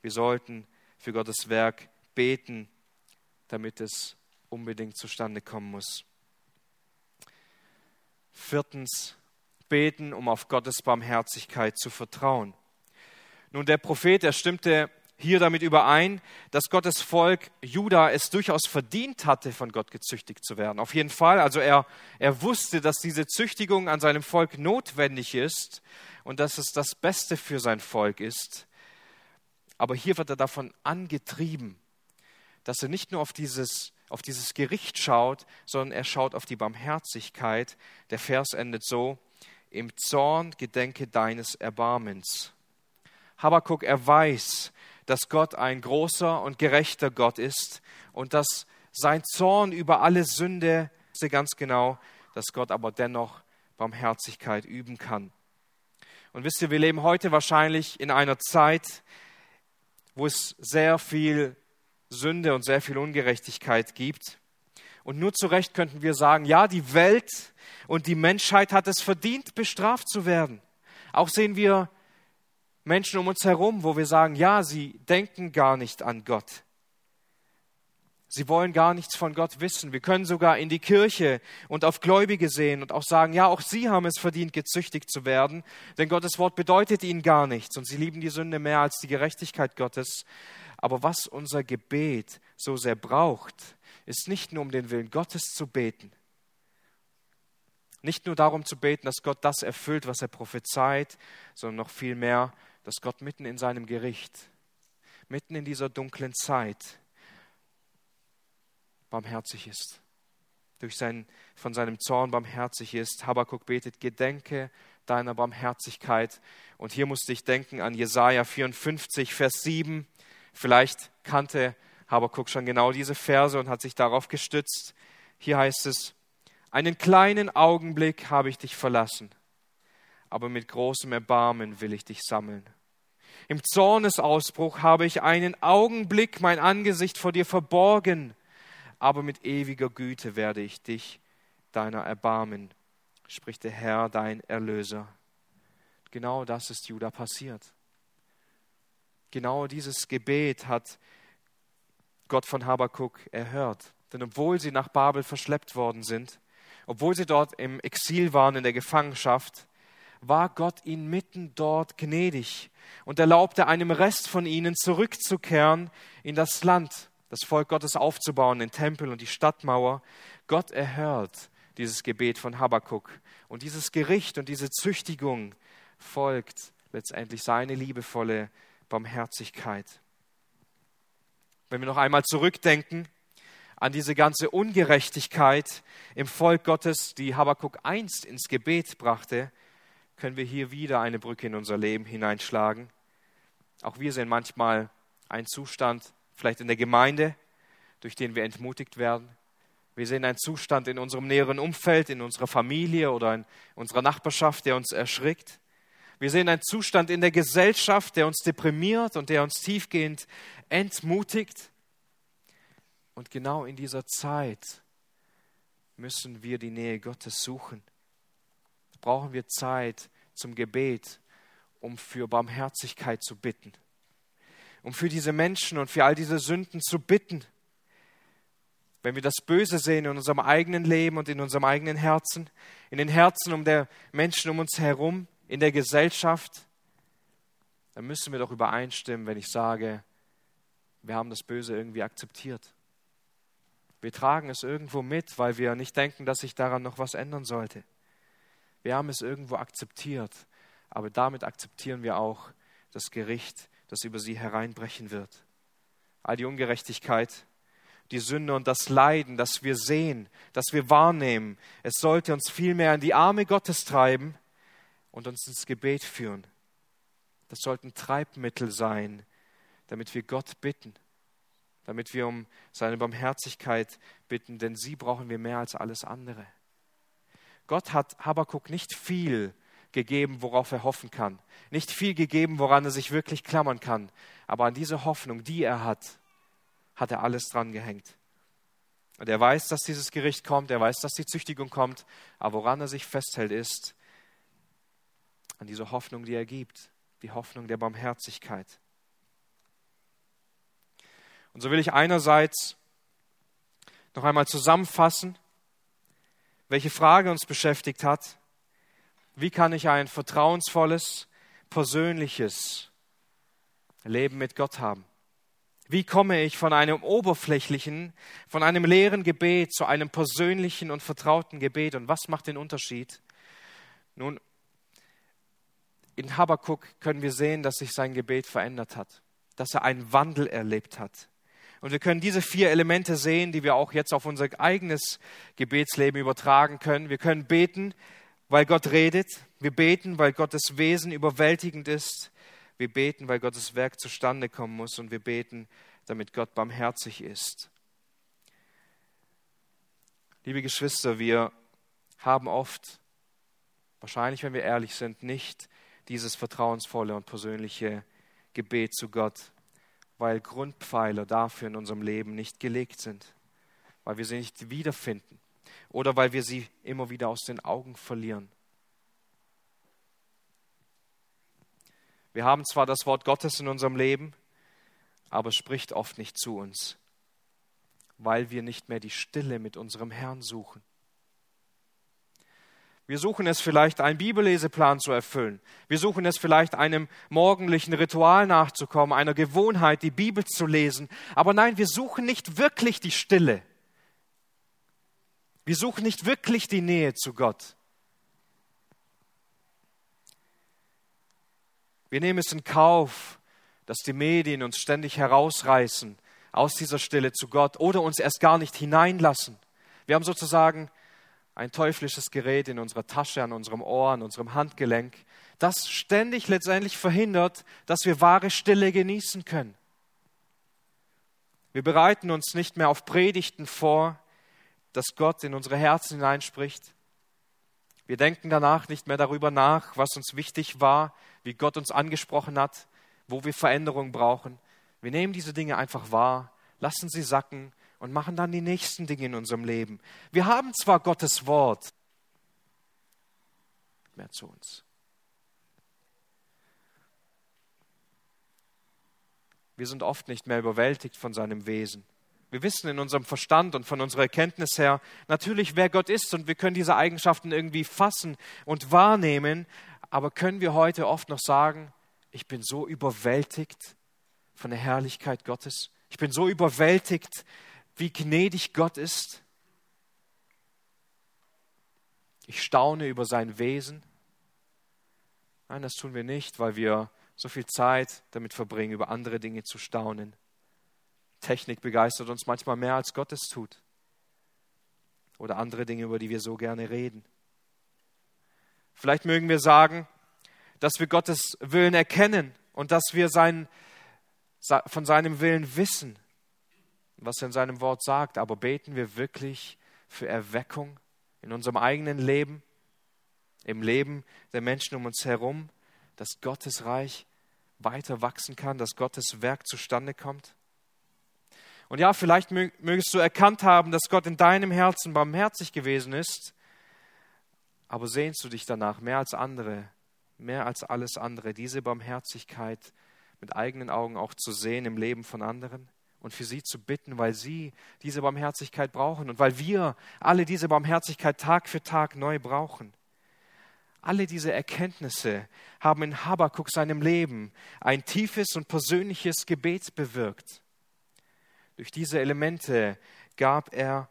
Wir sollten für Gottes Werk beten, damit es unbedingt zustande kommen muss. Viertens, beten, um auf Gottes Barmherzigkeit zu vertrauen. Nun, der Prophet, er stimmte hier damit überein, dass Gottes Volk Juda es durchaus verdient hatte, von Gott gezüchtigt zu werden. Auf jeden Fall. Also er, er wusste, dass diese Züchtigung an seinem Volk notwendig ist und dass es das Beste für sein Volk ist. Aber hier wird er davon angetrieben, dass er nicht nur auf dieses, auf dieses Gericht schaut, sondern er schaut auf die Barmherzigkeit. Der Vers endet so, im Zorn gedenke deines Erbarmens. Habakuk, er weiß, dass Gott ein großer und gerechter Gott ist und dass sein Zorn über alle Sünde, ganz genau, dass Gott aber dennoch Barmherzigkeit üben kann. Und wisst ihr, wir leben heute wahrscheinlich in einer Zeit, wo es sehr viel Sünde und sehr viel Ungerechtigkeit gibt. Und nur zu Recht könnten wir sagen, ja, die Welt und die Menschheit hat es verdient, bestraft zu werden. Auch sehen wir Menschen um uns herum, wo wir sagen, ja, sie denken gar nicht an Gott. Sie wollen gar nichts von Gott wissen. Wir können sogar in die Kirche und auf Gläubige sehen und auch sagen, ja, auch sie haben es verdient, gezüchtigt zu werden, denn Gottes Wort bedeutet ihnen gar nichts und sie lieben die Sünde mehr als die Gerechtigkeit Gottes. Aber was unser Gebet so sehr braucht, ist nicht nur um den Willen Gottes zu beten, nicht nur darum zu beten, dass Gott das erfüllt, was er prophezeit, sondern noch viel mehr dass Gott mitten in seinem Gericht, mitten in dieser dunklen Zeit barmherzig ist. Durch sein, von seinem Zorn barmherzig ist. Habakuk betet, gedenke deiner Barmherzigkeit. Und hier musste ich denken an Jesaja 54, Vers 7. Vielleicht kannte Habakuk schon genau diese Verse und hat sich darauf gestützt. Hier heißt es, Einen kleinen Augenblick habe ich dich verlassen, aber mit großem Erbarmen will ich dich sammeln. Im Zornesausbruch habe ich einen Augenblick mein Angesicht vor dir verborgen, aber mit ewiger Güte werde ich dich deiner erbarmen, spricht der Herr, dein Erlöser. Genau das ist Judah passiert. Genau dieses Gebet hat Gott von Habakuk erhört. Denn obwohl sie nach Babel verschleppt worden sind, obwohl sie dort im Exil waren, in der Gefangenschaft, war Gott ihnen mitten dort gnädig und erlaubte einem Rest von ihnen zurückzukehren in das Land, das Volk Gottes aufzubauen, den Tempel und die Stadtmauer. Gott erhört dieses Gebet von Habakuk. Und dieses Gericht und diese Züchtigung folgt letztendlich seine liebevolle Barmherzigkeit. Wenn wir noch einmal zurückdenken an diese ganze Ungerechtigkeit im Volk Gottes, die Habakkuk einst ins Gebet brachte, können wir hier wieder eine Brücke in unser Leben hineinschlagen. Auch wir sehen manchmal einen Zustand, vielleicht in der Gemeinde, durch den wir entmutigt werden. Wir sehen einen Zustand in unserem näheren Umfeld, in unserer Familie oder in unserer Nachbarschaft, der uns erschrickt. Wir sehen einen Zustand in der Gesellschaft, der uns deprimiert und der uns tiefgehend entmutigt. Und genau in dieser Zeit müssen wir die Nähe Gottes suchen. Brauchen wir Zeit zum Gebet, um für Barmherzigkeit zu bitten, um für diese Menschen und für all diese Sünden zu bitten. Wenn wir das Böse sehen in unserem eigenen Leben und in unserem eigenen Herzen, in den Herzen um der Menschen um uns herum, in der Gesellschaft, dann müssen wir doch übereinstimmen, wenn ich sage, wir haben das Böse irgendwie akzeptiert. Wir tragen es irgendwo mit, weil wir nicht denken, dass sich daran noch was ändern sollte. Wir haben es irgendwo akzeptiert, aber damit akzeptieren wir auch das Gericht, das über sie hereinbrechen wird. All die Ungerechtigkeit, die Sünde und das Leiden, das wir sehen, das wir wahrnehmen, es sollte uns vielmehr in die Arme Gottes treiben und uns ins Gebet führen. Das sollten Treibmittel sein, damit wir Gott bitten, damit wir um seine Barmherzigkeit bitten, denn sie brauchen wir mehr als alles andere. Gott hat Habakuk nicht viel gegeben, worauf er hoffen kann, nicht viel gegeben, woran er sich wirklich klammern kann, aber an diese Hoffnung, die er hat, hat er alles dran gehängt. Und er weiß, dass dieses Gericht kommt, er weiß, dass die Züchtigung kommt, aber woran er sich festhält, ist an diese Hoffnung, die er gibt, die Hoffnung der Barmherzigkeit. Und so will ich einerseits noch einmal zusammenfassen, welche Frage uns beschäftigt hat. Wie kann ich ein vertrauensvolles, persönliches Leben mit Gott haben? Wie komme ich von einem oberflächlichen, von einem leeren Gebet zu einem persönlichen und vertrauten Gebet? Und was macht den Unterschied? Nun, in Habakkuk können wir sehen, dass sich sein Gebet verändert hat, dass er einen Wandel erlebt hat. Und wir können diese vier Elemente sehen, die wir auch jetzt auf unser eigenes Gebetsleben übertragen können. Wir können beten, weil Gott redet. Wir beten, weil Gottes Wesen überwältigend ist. Wir beten, weil Gottes Werk zustande kommen muss. Und wir beten, damit Gott barmherzig ist. Liebe Geschwister, wir haben oft, wahrscheinlich wenn wir ehrlich sind, nicht dieses vertrauensvolle und persönliche Gebet zu Gott weil Grundpfeiler dafür in unserem Leben nicht gelegt sind, weil wir sie nicht wiederfinden oder weil wir sie immer wieder aus den Augen verlieren. Wir haben zwar das Wort Gottes in unserem Leben, aber es spricht oft nicht zu uns, weil wir nicht mehr die Stille mit unserem Herrn suchen. Wir suchen es vielleicht, einen Bibelleseplan zu erfüllen. Wir suchen es vielleicht, einem morgendlichen Ritual nachzukommen, einer Gewohnheit, die Bibel zu lesen. Aber nein, wir suchen nicht wirklich die Stille. Wir suchen nicht wirklich die Nähe zu Gott. Wir nehmen es in Kauf, dass die Medien uns ständig herausreißen aus dieser Stille zu Gott oder uns erst gar nicht hineinlassen. Wir haben sozusagen ein teuflisches Gerät in unserer Tasche, an unserem Ohr, an unserem Handgelenk, das ständig letztendlich verhindert, dass wir wahre Stille genießen können. Wir bereiten uns nicht mehr auf Predigten vor, dass Gott in unsere Herzen hineinspricht. Wir denken danach nicht mehr darüber nach, was uns wichtig war, wie Gott uns angesprochen hat, wo wir Veränderung brauchen. Wir nehmen diese Dinge einfach wahr, lassen sie sacken und machen dann die nächsten Dinge in unserem Leben. Wir haben zwar Gottes Wort mehr zu uns. Wir sind oft nicht mehr überwältigt von seinem Wesen. Wir wissen in unserem Verstand und von unserer Erkenntnis her natürlich, wer Gott ist und wir können diese Eigenschaften irgendwie fassen und wahrnehmen, aber können wir heute oft noch sagen, ich bin so überwältigt von der Herrlichkeit Gottes, ich bin so überwältigt, wie gnädig Gott ist. Ich staune über sein Wesen. Nein, das tun wir nicht, weil wir so viel Zeit damit verbringen, über andere Dinge zu staunen. Technik begeistert uns manchmal mehr, als Gott es tut. Oder andere Dinge, über die wir so gerne reden. Vielleicht mögen wir sagen, dass wir Gottes Willen erkennen und dass wir sein, von seinem Willen wissen, was er in seinem Wort sagt. Aber beten wir wirklich für Erweckung in unserem eigenen Leben, im Leben der Menschen um uns herum, dass Gottes Reich weiter wachsen kann, dass Gottes Werk zustande kommt? Und ja, vielleicht mögest du erkannt haben, dass Gott in deinem Herzen barmherzig gewesen ist, aber sehnst du dich danach mehr als andere, mehr als alles andere, diese Barmherzigkeit mit eigenen Augen auch zu sehen im Leben von anderen und für sie zu bitten, weil sie diese Barmherzigkeit brauchen und weil wir alle diese Barmherzigkeit Tag für Tag neu brauchen. Alle diese Erkenntnisse haben in Habakkuk seinem Leben ein tiefes und persönliches Gebet bewirkt. Durch diese Elemente gab er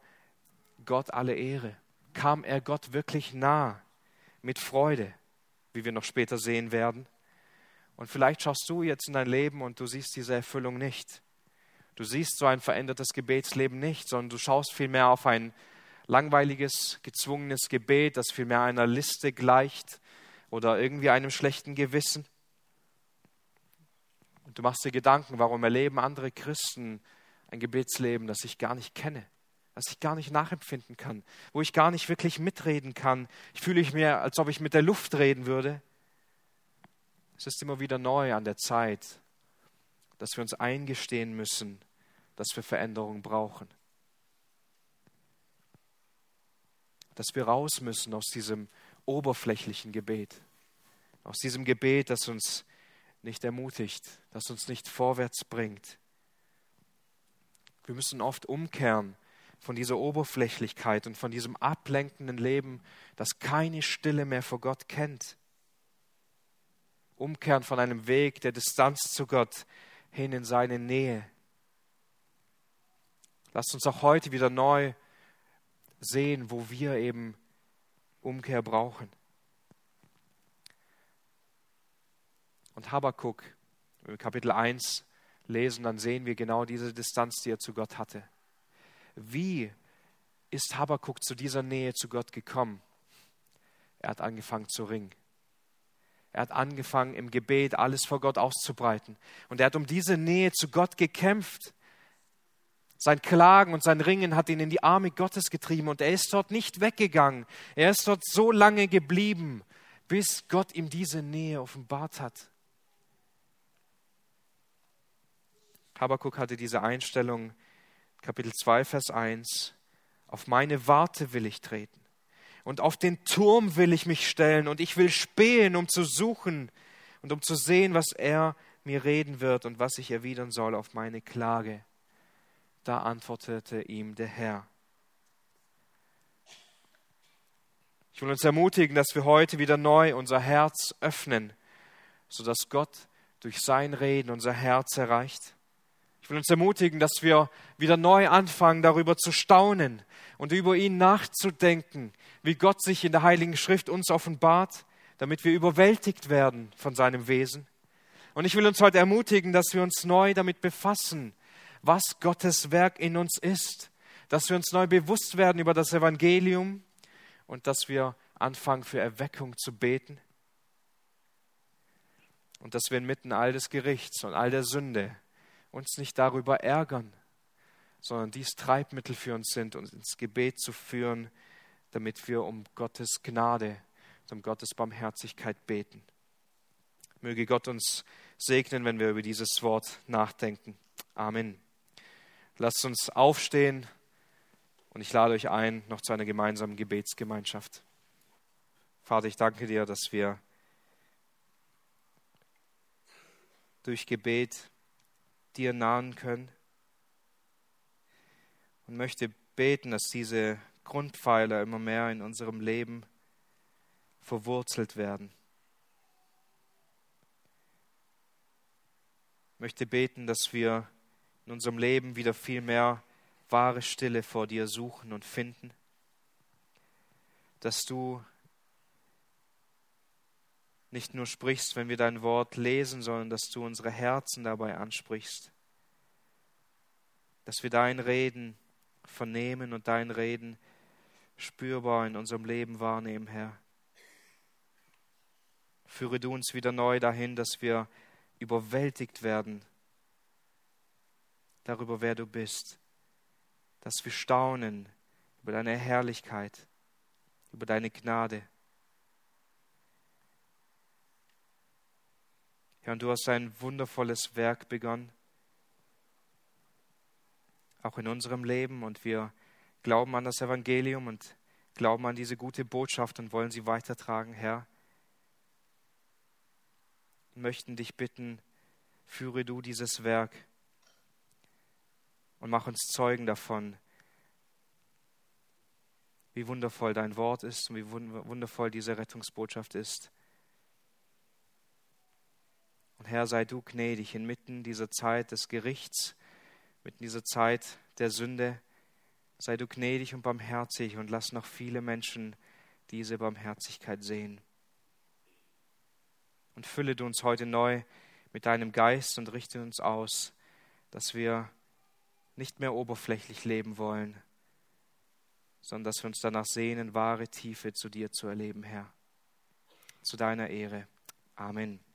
Gott alle Ehre, kam er Gott wirklich nah mit Freude, wie wir noch später sehen werden. Und vielleicht schaust du jetzt in dein Leben und du siehst diese Erfüllung nicht. Du siehst so ein verändertes Gebetsleben nicht, sondern du schaust vielmehr auf ein langweiliges, gezwungenes Gebet, das vielmehr einer Liste gleicht oder irgendwie einem schlechten Gewissen. Und du machst dir Gedanken, warum erleben andere Christen ein Gebetsleben, das ich gar nicht kenne, das ich gar nicht nachempfinden kann, wo ich gar nicht wirklich mitreden kann. Ich fühle mich mir, als ob ich mit der Luft reden würde. Es ist immer wieder neu an der Zeit, dass wir uns eingestehen müssen, dass wir Veränderung brauchen. dass wir raus müssen aus diesem oberflächlichen Gebet, aus diesem Gebet, das uns nicht ermutigt, das uns nicht vorwärts bringt. Wir müssen oft umkehren von dieser Oberflächlichkeit und von diesem ablenkenden Leben, das keine Stille mehr vor Gott kennt. Umkehren von einem Weg der Distanz zu Gott hin in seine Nähe. Lasst uns auch heute wieder neu sehen, wo wir eben Umkehr brauchen. Und Habakkuk, wenn wir Kapitel 1 lesen, dann sehen wir genau diese Distanz, die er zu Gott hatte. Wie ist Habakkuk zu dieser Nähe zu Gott gekommen? Er hat angefangen zu ringen. Er hat angefangen im Gebet alles vor Gott auszubreiten. Und er hat um diese Nähe zu Gott gekämpft. Sein Klagen und sein Ringen hat ihn in die Arme Gottes getrieben und er ist dort nicht weggegangen. Er ist dort so lange geblieben, bis Gott ihm diese Nähe offenbart hat. Habakuk hatte diese Einstellung, Kapitel 2, Vers 1, auf meine Warte will ich treten und auf den Turm will ich mich stellen und ich will spähen, um zu suchen und um zu sehen, was er mir reden wird und was ich erwidern soll auf meine Klage. Da antwortete ihm der Herr. Ich will uns ermutigen, dass wir heute wieder neu unser Herz öffnen, sodass Gott durch sein Reden unser Herz erreicht. Ich will uns ermutigen, dass wir wieder neu anfangen, darüber zu staunen und über ihn nachzudenken, wie Gott sich in der Heiligen Schrift uns offenbart, damit wir überwältigt werden von seinem Wesen. Und ich will uns heute ermutigen, dass wir uns neu damit befassen, was Gottes Werk in uns ist, dass wir uns neu bewusst werden über das Evangelium und dass wir anfangen für Erweckung zu beten und dass wir inmitten all des Gerichts und all der Sünde uns nicht darüber ärgern, sondern dies Treibmittel für uns sind, uns ins Gebet zu führen, damit wir um Gottes Gnade, um Gottes Barmherzigkeit beten. Möge Gott uns segnen, wenn wir über dieses Wort nachdenken. Amen. Lasst uns aufstehen und ich lade euch ein noch zu einer gemeinsamen Gebetsgemeinschaft. Vater, ich danke dir, dass wir durch Gebet dir nahen können und möchte beten, dass diese Grundpfeiler immer mehr in unserem Leben verwurzelt werden. Ich möchte beten, dass wir in unserem Leben wieder viel mehr wahre Stille vor dir suchen und finden, dass du nicht nur sprichst, wenn wir dein Wort lesen, sondern dass du unsere Herzen dabei ansprichst, dass wir dein Reden vernehmen und dein Reden spürbar in unserem Leben wahrnehmen, Herr. Führe du uns wieder neu dahin, dass wir überwältigt werden darüber, wer du bist, dass wir staunen über deine Herrlichkeit, über deine Gnade. Herr, und du hast ein wundervolles Werk begonnen, auch in unserem Leben, und wir glauben an das Evangelium und glauben an diese gute Botschaft und wollen sie weitertragen, Herr. Und möchten dich bitten, führe du dieses Werk und mach uns Zeugen davon, wie wundervoll dein Wort ist und wie wundervoll diese Rettungsbotschaft ist. Und Herr, sei du gnädig inmitten dieser Zeit des Gerichts, mitten dieser Zeit der Sünde. Sei du gnädig und barmherzig und lass noch viele Menschen diese Barmherzigkeit sehen. Und fülle du uns heute neu mit deinem Geist und richte uns aus, dass wir nicht mehr oberflächlich leben wollen, sondern dass wir uns danach sehnen, wahre Tiefe zu dir zu erleben, Herr. Zu deiner Ehre. Amen.